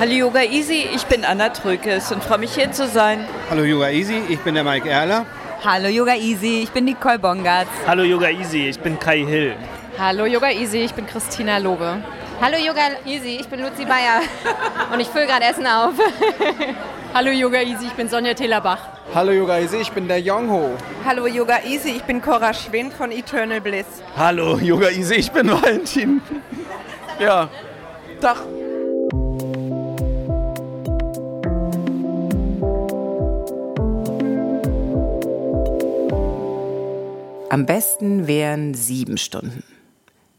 Hallo Yoga Easy, ich bin Anna Trökes und freue mich hier zu sein. Hallo Yoga Easy, ich bin der Mike Erler. Hallo Yoga Easy, ich bin Nicole Bongartz. Hallo Yoga Easy, ich bin Kai Hill. Hallo Yoga Easy, ich bin Christina Lobe. Hallo Yoga Easy, ich bin Luzi Bayer und ich fülle gerade Essen auf. Hallo Yoga Easy, ich bin Sonja Tellerbach. Hallo Yoga Easy, ich bin der Yongho. Hallo Yoga Easy, ich bin Cora Schwind von Eternal Bliss. Hallo Yoga Easy, ich bin Valentin. Ja, Tag. Am besten wären sieben Stunden.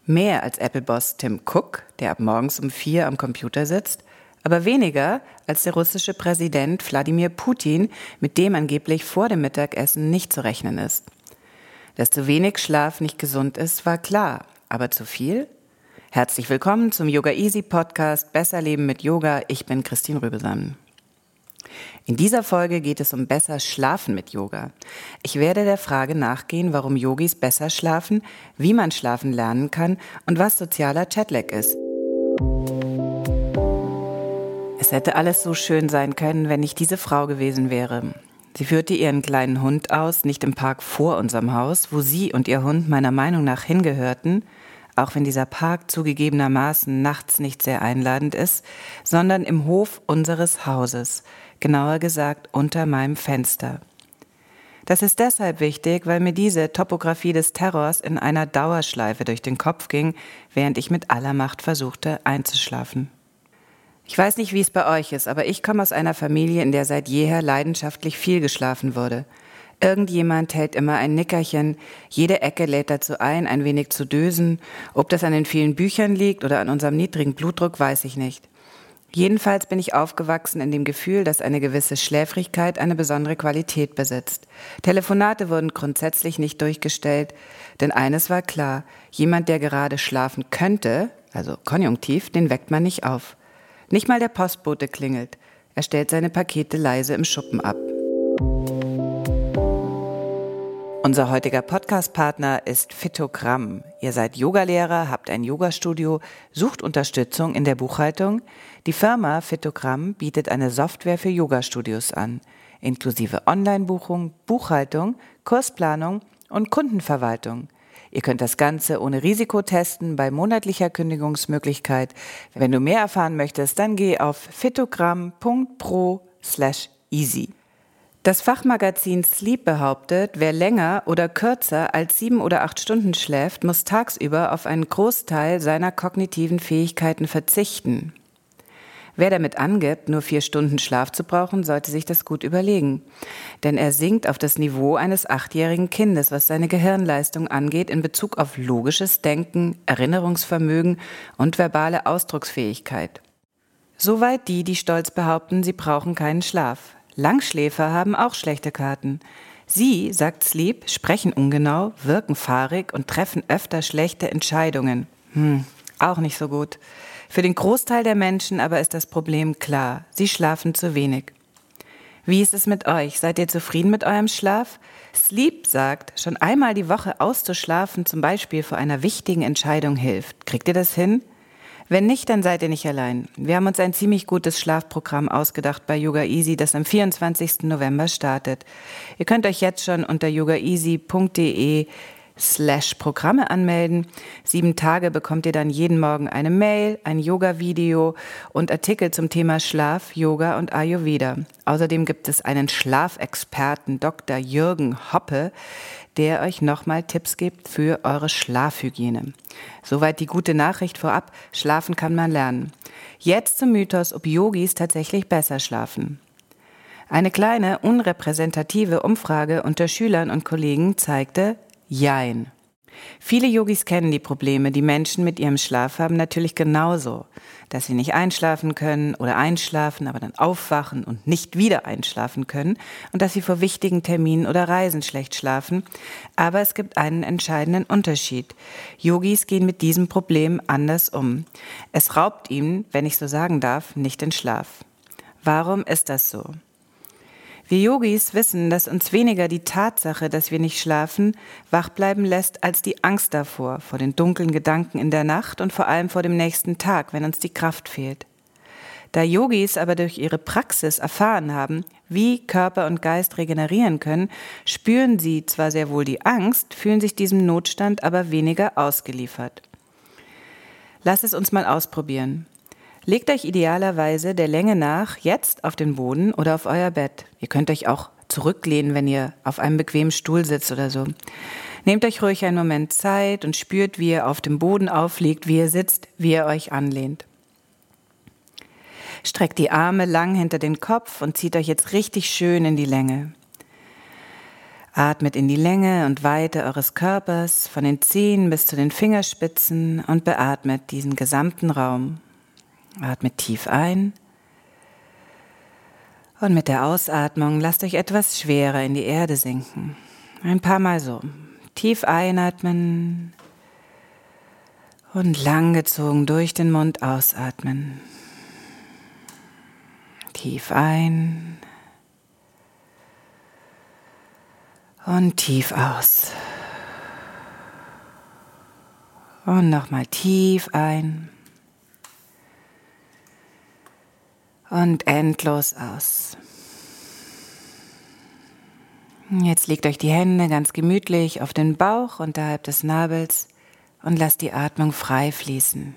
Mehr als Apple-Boss Tim Cook, der ab morgens um vier am Computer sitzt, aber weniger als der russische Präsident Wladimir Putin, mit dem angeblich vor dem Mittagessen nicht zu rechnen ist. Dass zu wenig Schlaf nicht gesund ist, war klar, aber zu viel? Herzlich willkommen zum Yoga Easy Podcast Besser Leben mit Yoga. Ich bin Christine Rübesamen. In dieser Folge geht es um besser Schlafen mit Yoga. Ich werde der Frage nachgehen, warum Yogis besser schlafen, wie man schlafen lernen kann und was sozialer Chatlag ist. Es hätte alles so schön sein können, wenn ich diese Frau gewesen wäre. Sie führte ihren kleinen Hund aus, nicht im Park vor unserem Haus, wo sie und ihr Hund meiner Meinung nach hingehörten, auch wenn dieser Park zugegebenermaßen nachts nicht sehr einladend ist, sondern im Hof unseres Hauses, genauer gesagt unter meinem Fenster. Das ist deshalb wichtig, weil mir diese Topographie des Terrors in einer Dauerschleife durch den Kopf ging, während ich mit aller Macht versuchte einzuschlafen. Ich weiß nicht, wie es bei euch ist, aber ich komme aus einer Familie, in der seit jeher leidenschaftlich viel geschlafen wurde. Irgendjemand hält immer ein Nickerchen, jede Ecke lädt dazu ein, ein wenig zu dösen. Ob das an den vielen Büchern liegt oder an unserem niedrigen Blutdruck, weiß ich nicht. Jedenfalls bin ich aufgewachsen in dem Gefühl, dass eine gewisse Schläfrigkeit eine besondere Qualität besitzt. Telefonate wurden grundsätzlich nicht durchgestellt, denn eines war klar, jemand, der gerade schlafen könnte, also konjunktiv, den weckt man nicht auf. Nicht mal der Postbote klingelt. Er stellt seine Pakete leise im Schuppen ab. Unser heutiger Podcast-Partner ist Phytogramm. Ihr seid Yogalehrer, habt ein Yogastudio, sucht Unterstützung in der Buchhaltung. Die Firma Phytogramm bietet eine Software für Yogastudios an, inklusive Online-Buchung, Buchhaltung, Kursplanung und Kundenverwaltung. Ihr könnt das Ganze ohne Risiko testen bei monatlicher Kündigungsmöglichkeit. Wenn du mehr erfahren möchtest, dann geh auf phytogramm.pro slash easy. Das Fachmagazin Sleep behauptet, wer länger oder kürzer als sieben oder acht Stunden schläft, muss tagsüber auf einen Großteil seiner kognitiven Fähigkeiten verzichten. Wer damit angibt, nur vier Stunden Schlaf zu brauchen, sollte sich das gut überlegen. Denn er sinkt auf das Niveau eines achtjährigen Kindes, was seine Gehirnleistung angeht, in Bezug auf logisches Denken, Erinnerungsvermögen und verbale Ausdrucksfähigkeit. Soweit die, die stolz behaupten, sie brauchen keinen Schlaf. Langschläfer haben auch schlechte Karten. Sie, sagt Sleep, sprechen ungenau, wirken fahrig und treffen öfter schlechte Entscheidungen. Hm, auch nicht so gut. Für den Großteil der Menschen aber ist das Problem klar. Sie schlafen zu wenig. Wie ist es mit euch? Seid ihr zufrieden mit eurem Schlaf? Sleep sagt, schon einmal die Woche auszuschlafen, zum Beispiel vor einer wichtigen Entscheidung hilft. Kriegt ihr das hin? Wenn nicht, dann seid ihr nicht allein. Wir haben uns ein ziemlich gutes Schlafprogramm ausgedacht bei Yoga Easy, das am 24. November startet. Ihr könnt euch jetzt schon unter yogaeasy.de slash Programme anmelden. Sieben Tage bekommt ihr dann jeden Morgen eine Mail, ein Yoga-Video und Artikel zum Thema Schlaf, Yoga und Ayurveda. Außerdem gibt es einen Schlafexperten, Dr. Jürgen Hoppe, der euch nochmal Tipps gibt für eure Schlafhygiene. Soweit die gute Nachricht vorab. Schlafen kann man lernen. Jetzt zum Mythos, ob Yogis tatsächlich besser schlafen. Eine kleine, unrepräsentative Umfrage unter Schülern und Kollegen zeigte Jein. Viele Yogis kennen die Probleme, die Menschen mit ihrem Schlaf haben, natürlich genauso. Dass sie nicht einschlafen können oder einschlafen, aber dann aufwachen und nicht wieder einschlafen können und dass sie vor wichtigen Terminen oder Reisen schlecht schlafen. Aber es gibt einen entscheidenden Unterschied. Yogis gehen mit diesem Problem anders um. Es raubt ihnen, wenn ich so sagen darf, nicht den Schlaf. Warum ist das so? Wir Yogis wissen, dass uns weniger die Tatsache, dass wir nicht schlafen, wach bleiben lässt, als die Angst davor, vor den dunklen Gedanken in der Nacht und vor allem vor dem nächsten Tag, wenn uns die Kraft fehlt. Da Yogis aber durch ihre Praxis erfahren haben, wie Körper und Geist regenerieren können, spüren sie zwar sehr wohl die Angst, fühlen sich diesem Notstand aber weniger ausgeliefert. Lass es uns mal ausprobieren. Legt euch idealerweise der Länge nach jetzt auf den Boden oder auf euer Bett. Ihr könnt euch auch zurücklehnen, wenn ihr auf einem bequemen Stuhl sitzt oder so. Nehmt euch ruhig einen Moment Zeit und spürt, wie ihr auf dem Boden aufliegt, wie ihr sitzt, wie ihr euch anlehnt. Streckt die Arme lang hinter den Kopf und zieht euch jetzt richtig schön in die Länge. Atmet in die Länge und Weite eures Körpers, von den Zehen bis zu den Fingerspitzen und beatmet diesen gesamten Raum. Atmet tief ein. Und mit der Ausatmung lasst euch etwas schwerer in die Erde sinken. Ein paar Mal so. Tief einatmen und langgezogen durch den Mund ausatmen. Tief ein und tief aus. Und nochmal tief ein. Und endlos aus. Jetzt legt euch die Hände ganz gemütlich auf den Bauch unterhalb des Nabels und lasst die Atmung frei fließen.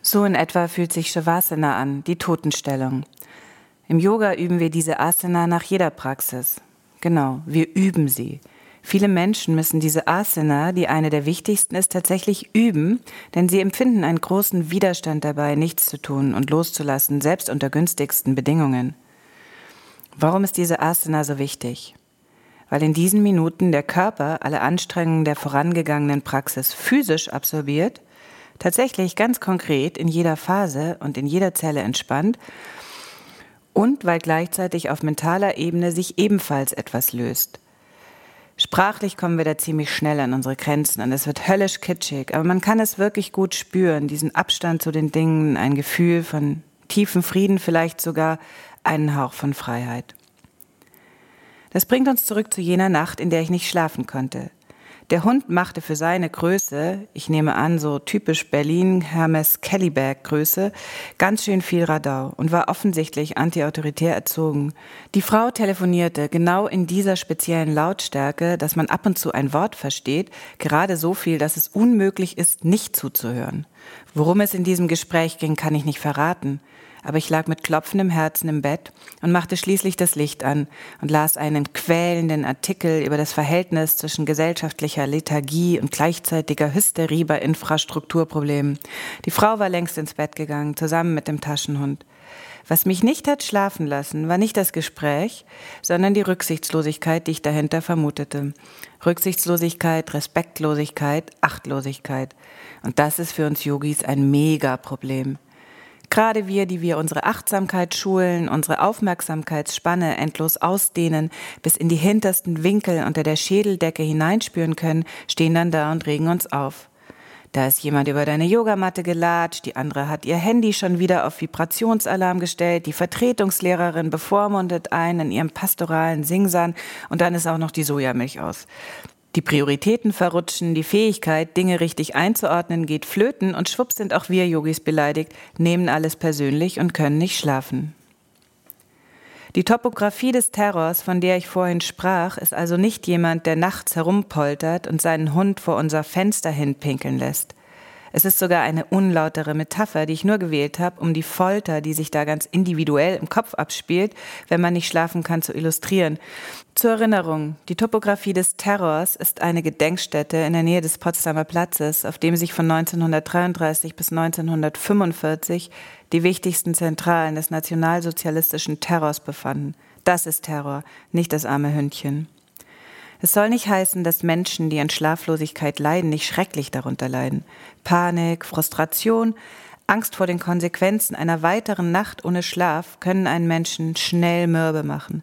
So in etwa fühlt sich Shavasana an, die Totenstellung. Im Yoga üben wir diese Asana nach jeder Praxis. Genau, wir üben sie. Viele Menschen müssen diese Asana, die eine der wichtigsten ist, tatsächlich üben, denn sie empfinden einen großen Widerstand dabei, nichts zu tun und loszulassen, selbst unter günstigsten Bedingungen. Warum ist diese Asana so wichtig? Weil in diesen Minuten der Körper alle Anstrengungen der vorangegangenen Praxis physisch absorbiert, tatsächlich ganz konkret in jeder Phase und in jeder Zelle entspannt und weil gleichzeitig auf mentaler Ebene sich ebenfalls etwas löst. Sprachlich kommen wir da ziemlich schnell an unsere Grenzen und es wird höllisch kitschig, aber man kann es wirklich gut spüren, diesen Abstand zu den Dingen, ein Gefühl von tiefem Frieden, vielleicht sogar einen Hauch von Freiheit. Das bringt uns zurück zu jener Nacht, in der ich nicht schlafen konnte. Der Hund machte für seine Größe, ich nehme an, so typisch Berlin Hermes Kellyberg Größe, ganz schön viel Radau und war offensichtlich antiautoritär erzogen. Die Frau telefonierte genau in dieser speziellen Lautstärke, dass man ab und zu ein Wort versteht, gerade so viel, dass es unmöglich ist, nicht zuzuhören. Worum es in diesem Gespräch ging, kann ich nicht verraten aber ich lag mit klopfendem Herzen im Bett und machte schließlich das Licht an und las einen quälenden Artikel über das Verhältnis zwischen gesellschaftlicher Lethargie und gleichzeitiger Hysterie bei Infrastrukturproblemen. Die Frau war längst ins Bett gegangen, zusammen mit dem Taschenhund. Was mich nicht hat schlafen lassen, war nicht das Gespräch, sondern die Rücksichtslosigkeit, die ich dahinter vermutete. Rücksichtslosigkeit, Respektlosigkeit, Achtlosigkeit. Und das ist für uns Yogis ein Megaproblem. Gerade wir, die wir unsere Achtsamkeit schulen, unsere Aufmerksamkeitsspanne endlos ausdehnen, bis in die hintersten Winkel unter der Schädeldecke hineinspüren können, stehen dann da und regen uns auf. Da ist jemand über deine Yogamatte gelatscht, die andere hat ihr Handy schon wieder auf Vibrationsalarm gestellt, die Vertretungslehrerin bevormundet einen in ihrem pastoralen Singsan und dann ist auch noch die Sojamilch aus. Die Prioritäten verrutschen, die Fähigkeit, Dinge richtig einzuordnen, geht flöten und schwupps sind auch wir Yogis beleidigt, nehmen alles persönlich und können nicht schlafen. Die Topografie des Terrors, von der ich vorhin sprach, ist also nicht jemand, der nachts herumpoltert und seinen Hund vor unser Fenster hinpinkeln lässt. Es ist sogar eine unlautere Metapher, die ich nur gewählt habe, um die Folter, die sich da ganz individuell im Kopf abspielt, wenn man nicht schlafen kann, zu illustrieren. Zur Erinnerung, die Topographie des Terrors ist eine Gedenkstätte in der Nähe des Potsdamer Platzes, auf dem sich von 1933 bis 1945 die wichtigsten Zentralen des nationalsozialistischen Terrors befanden. Das ist Terror, nicht das arme Hündchen. Es soll nicht heißen, dass Menschen, die an Schlaflosigkeit leiden, nicht schrecklich darunter leiden. Panik, Frustration, Angst vor den Konsequenzen einer weiteren Nacht ohne Schlaf können einen Menschen schnell mürbe machen.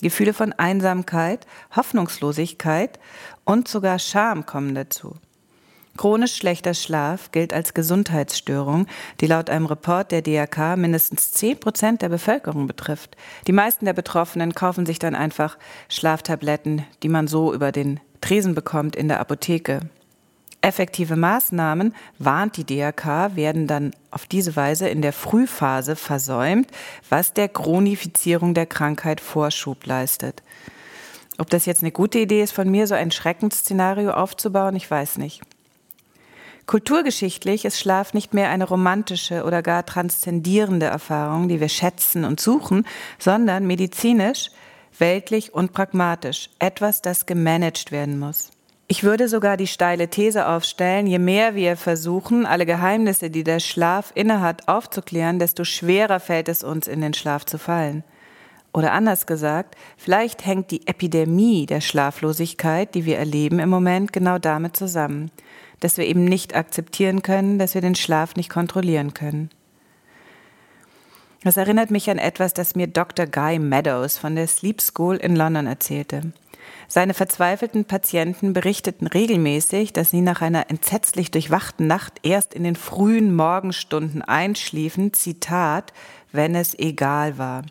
Gefühle von Einsamkeit, Hoffnungslosigkeit und sogar Scham kommen dazu. Chronisch schlechter Schlaf gilt als Gesundheitsstörung, die laut einem Report der DRK mindestens 10 Prozent der Bevölkerung betrifft. Die meisten der Betroffenen kaufen sich dann einfach Schlaftabletten, die man so über den Tresen bekommt in der Apotheke. Effektive Maßnahmen, warnt die DRK, werden dann auf diese Weise in der Frühphase versäumt, was der Chronifizierung der Krankheit Vorschub leistet. Ob das jetzt eine gute Idee ist, von mir so ein Schreckensszenario aufzubauen, ich weiß nicht. Kulturgeschichtlich ist Schlaf nicht mehr eine romantische oder gar transzendierende Erfahrung, die wir schätzen und suchen, sondern medizinisch, weltlich und pragmatisch, etwas, das gemanagt werden muss. Ich würde sogar die steile These aufstellen, je mehr wir versuchen, alle Geheimnisse, die der Schlaf innehat, aufzuklären, desto schwerer fällt es uns, in den Schlaf zu fallen. Oder anders gesagt, vielleicht hängt die Epidemie der Schlaflosigkeit, die wir erleben im Moment, genau damit zusammen dass wir eben nicht akzeptieren können, dass wir den Schlaf nicht kontrollieren können. Das erinnert mich an etwas, das mir Dr. Guy Meadows von der Sleep School in London erzählte. Seine verzweifelten Patienten berichteten regelmäßig, dass sie nach einer entsetzlich durchwachten Nacht erst in den frühen Morgenstunden einschliefen, Zitat, wenn es egal war.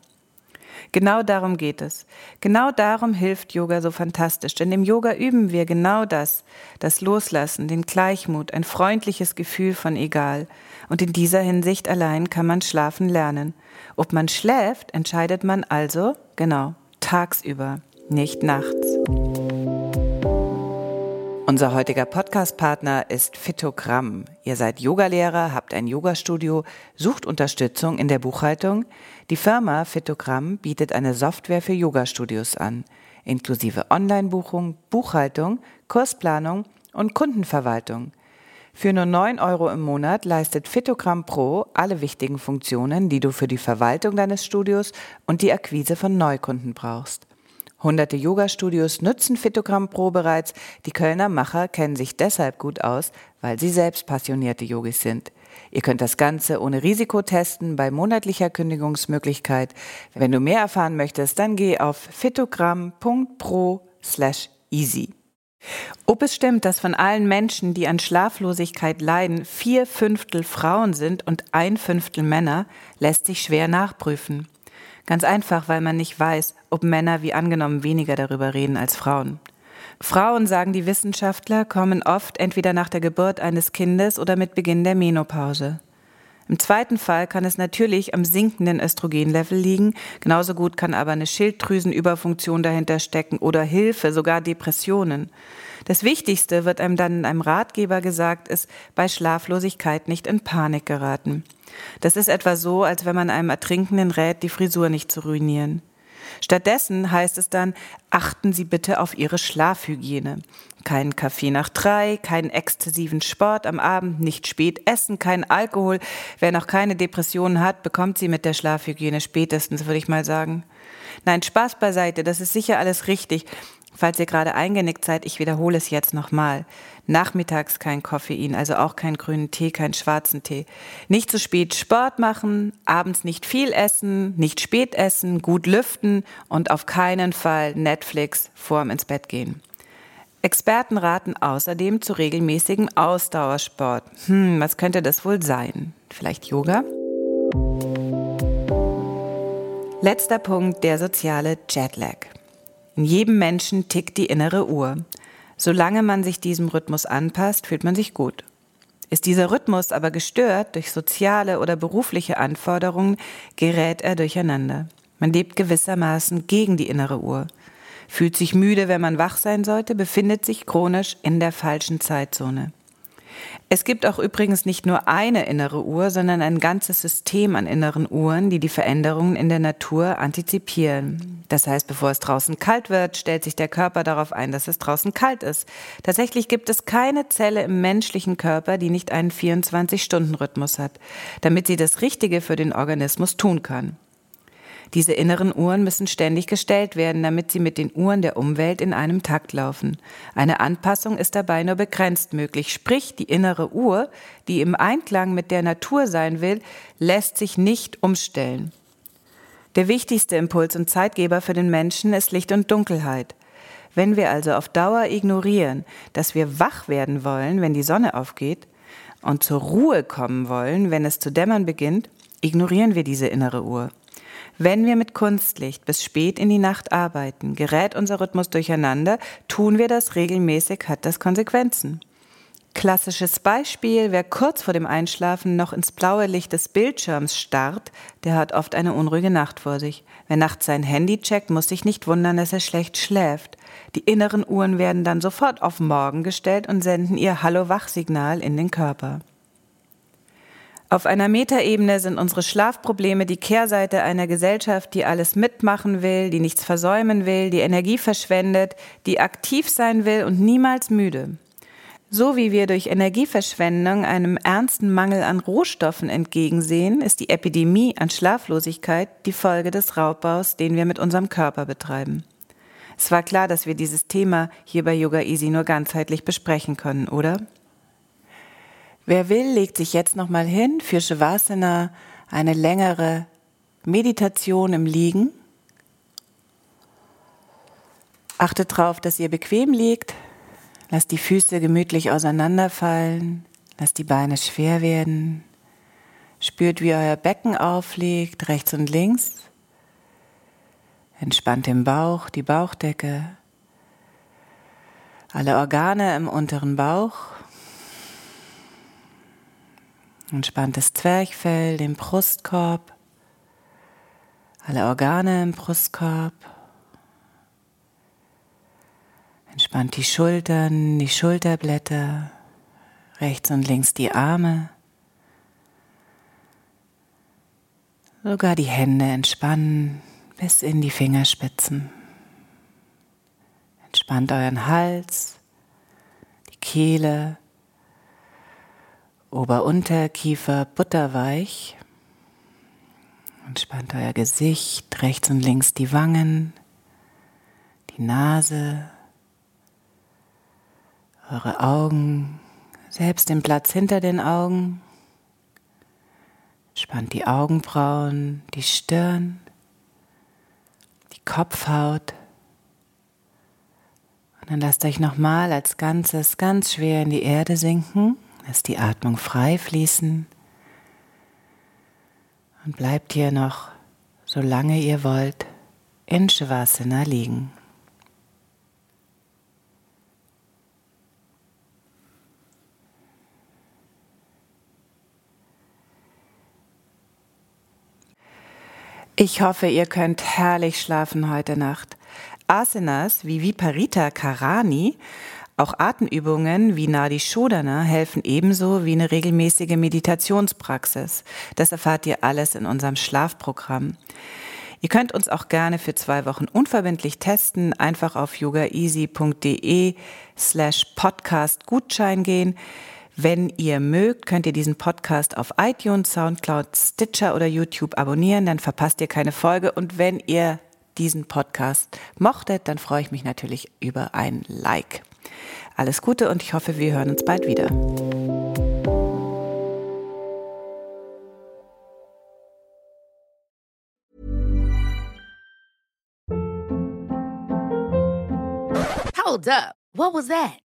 Genau darum geht es. Genau darum hilft Yoga so fantastisch. Denn im Yoga üben wir genau das. Das Loslassen, den Gleichmut, ein freundliches Gefühl von egal. Und in dieser Hinsicht allein kann man schlafen lernen. Ob man schläft, entscheidet man also, genau, tagsüber, nicht nachts. Unser heutiger Podcast-Partner ist Phytogramm. Ihr seid Yogalehrer, habt ein Yogastudio, sucht Unterstützung in der Buchhaltung. Die Firma Phytogramm bietet eine Software für Yogastudios an, inklusive Online-Buchung, Buchhaltung, Kursplanung und Kundenverwaltung. Für nur 9 Euro im Monat leistet Phytogramm Pro alle wichtigen Funktionen, die du für die Verwaltung deines Studios und die Akquise von Neukunden brauchst. Hunderte Yoga-Studios nutzen Phytogramm Pro bereits. Die Kölner Macher kennen sich deshalb gut aus, weil sie selbst passionierte Yogis sind. Ihr könnt das Ganze ohne Risiko testen bei monatlicher Kündigungsmöglichkeit. Wenn du mehr erfahren möchtest, dann geh auf phytogramm.pro slash easy. Ob es stimmt, dass von allen Menschen, die an Schlaflosigkeit leiden, vier Fünftel Frauen sind und ein Fünftel Männer, lässt sich schwer nachprüfen. Ganz einfach, weil man nicht weiß, ob Männer wie angenommen weniger darüber reden als Frauen. Frauen, sagen die Wissenschaftler, kommen oft entweder nach der Geburt eines Kindes oder mit Beginn der Menopause. Im zweiten Fall kann es natürlich am sinkenden Östrogenlevel liegen, genauso gut kann aber eine Schilddrüsenüberfunktion dahinter stecken oder Hilfe, sogar Depressionen. Das Wichtigste wird einem dann in einem Ratgeber gesagt, ist bei Schlaflosigkeit nicht in Panik geraten. Das ist etwa so, als wenn man einem Ertrinkenden rät, die Frisur nicht zu ruinieren. Stattdessen heißt es dann, achten Sie bitte auf Ihre Schlafhygiene. Kein Kaffee nach drei, keinen exzessiven Sport am Abend, nicht spät essen, kein Alkohol. Wer noch keine Depressionen hat, bekommt sie mit der Schlafhygiene spätestens, würde ich mal sagen. Nein, Spaß beiseite, das ist sicher alles richtig. Falls ihr gerade eingenickt seid, ich wiederhole es jetzt nochmal. Nachmittags kein Koffein, also auch keinen grünen Tee, keinen schwarzen Tee. Nicht zu spät Sport machen, abends nicht viel essen, nicht spät essen, gut lüften und auf keinen Fall Netflix vorm ins Bett gehen. Experten raten außerdem zu regelmäßigem Ausdauersport. Hm, was könnte das wohl sein? Vielleicht Yoga? Letzter Punkt, der soziale Jetlag. In jedem Menschen tickt die innere Uhr. Solange man sich diesem Rhythmus anpasst, fühlt man sich gut. Ist dieser Rhythmus aber gestört durch soziale oder berufliche Anforderungen, gerät er durcheinander. Man lebt gewissermaßen gegen die innere Uhr, fühlt sich müde, wenn man wach sein sollte, befindet sich chronisch in der falschen Zeitzone. Es gibt auch übrigens nicht nur eine innere Uhr, sondern ein ganzes System an inneren Uhren, die die Veränderungen in der Natur antizipieren. Das heißt, bevor es draußen kalt wird, stellt sich der Körper darauf ein, dass es draußen kalt ist. Tatsächlich gibt es keine Zelle im menschlichen Körper, die nicht einen 24-Stunden-Rhythmus hat, damit sie das Richtige für den Organismus tun kann. Diese inneren Uhren müssen ständig gestellt werden, damit sie mit den Uhren der Umwelt in einem Takt laufen. Eine Anpassung ist dabei nur begrenzt möglich, sprich die innere Uhr, die im Einklang mit der Natur sein will, lässt sich nicht umstellen. Der wichtigste Impuls und Zeitgeber für den Menschen ist Licht und Dunkelheit. Wenn wir also auf Dauer ignorieren, dass wir wach werden wollen, wenn die Sonne aufgeht, und zur Ruhe kommen wollen, wenn es zu dämmern beginnt, ignorieren wir diese innere Uhr. Wenn wir mit Kunstlicht bis spät in die Nacht arbeiten, gerät unser Rhythmus durcheinander, tun wir das regelmäßig, hat das Konsequenzen. Klassisches Beispiel, wer kurz vor dem Einschlafen noch ins blaue Licht des Bildschirms starrt, der hat oft eine unruhige Nacht vor sich. Wer nachts sein Handy checkt, muss sich nicht wundern, dass er schlecht schläft. Die inneren Uhren werden dann sofort auf Morgen gestellt und senden ihr Hallo-Wach-Signal in den Körper. Auf einer Metaebene sind unsere Schlafprobleme die Kehrseite einer Gesellschaft, die alles mitmachen will, die nichts versäumen will, die Energie verschwendet, die aktiv sein will und niemals müde. So wie wir durch Energieverschwendung einem ernsten Mangel an Rohstoffen entgegensehen, ist die Epidemie an Schlaflosigkeit die Folge des Raubbaus, den wir mit unserem Körper betreiben. Es war klar, dass wir dieses Thema hier bei Yoga Easy nur ganzheitlich besprechen können, oder? Wer will, legt sich jetzt nochmal hin für Shavasana, eine längere Meditation im Liegen. Achtet darauf, dass ihr bequem liegt. Lasst die Füße gemütlich auseinanderfallen. Lasst die Beine schwer werden. Spürt, wie euer Becken aufliegt, rechts und links. Entspannt den Bauch, die Bauchdecke. Alle Organe im unteren Bauch. Entspanntes Zwerchfell, den Brustkorb, alle Organe im Brustkorb. Entspannt die Schultern, die Schulterblätter, rechts und links die Arme. Sogar die Hände entspannen bis in die Fingerspitzen. Entspannt euren Hals, die Kehle, Ober-Unterkiefer butterweich. Entspannt euer Gesicht, rechts und links die Wangen, die Nase, eure Augen, selbst den Platz hinter den Augen. Entspannt die Augenbrauen, die Stirn, die Kopfhaut. Und dann lasst euch nochmal als Ganzes ganz schwer in die Erde sinken. Lasst die Atmung frei fließen und bleibt hier noch, solange ihr wollt, in Shavasana liegen. Ich hoffe, ihr könnt herrlich schlafen heute Nacht. Asanas wie Viparita Karani auch Atemübungen wie Nadi Shodhana helfen ebenso wie eine regelmäßige Meditationspraxis. Das erfahrt ihr alles in unserem Schlafprogramm. Ihr könnt uns auch gerne für zwei Wochen unverbindlich testen. Einfach auf yogaeasy.de slash podcast Gutschein gehen. Wenn ihr mögt, könnt ihr diesen Podcast auf iTunes, Soundcloud, Stitcher oder YouTube abonnieren, dann verpasst ihr keine Folge. Und wenn ihr diesen Podcast mochtet, dann freue ich mich natürlich über ein Like. Alles Gute und ich hoffe, wir hören uns bald wieder. Hold up. What was that?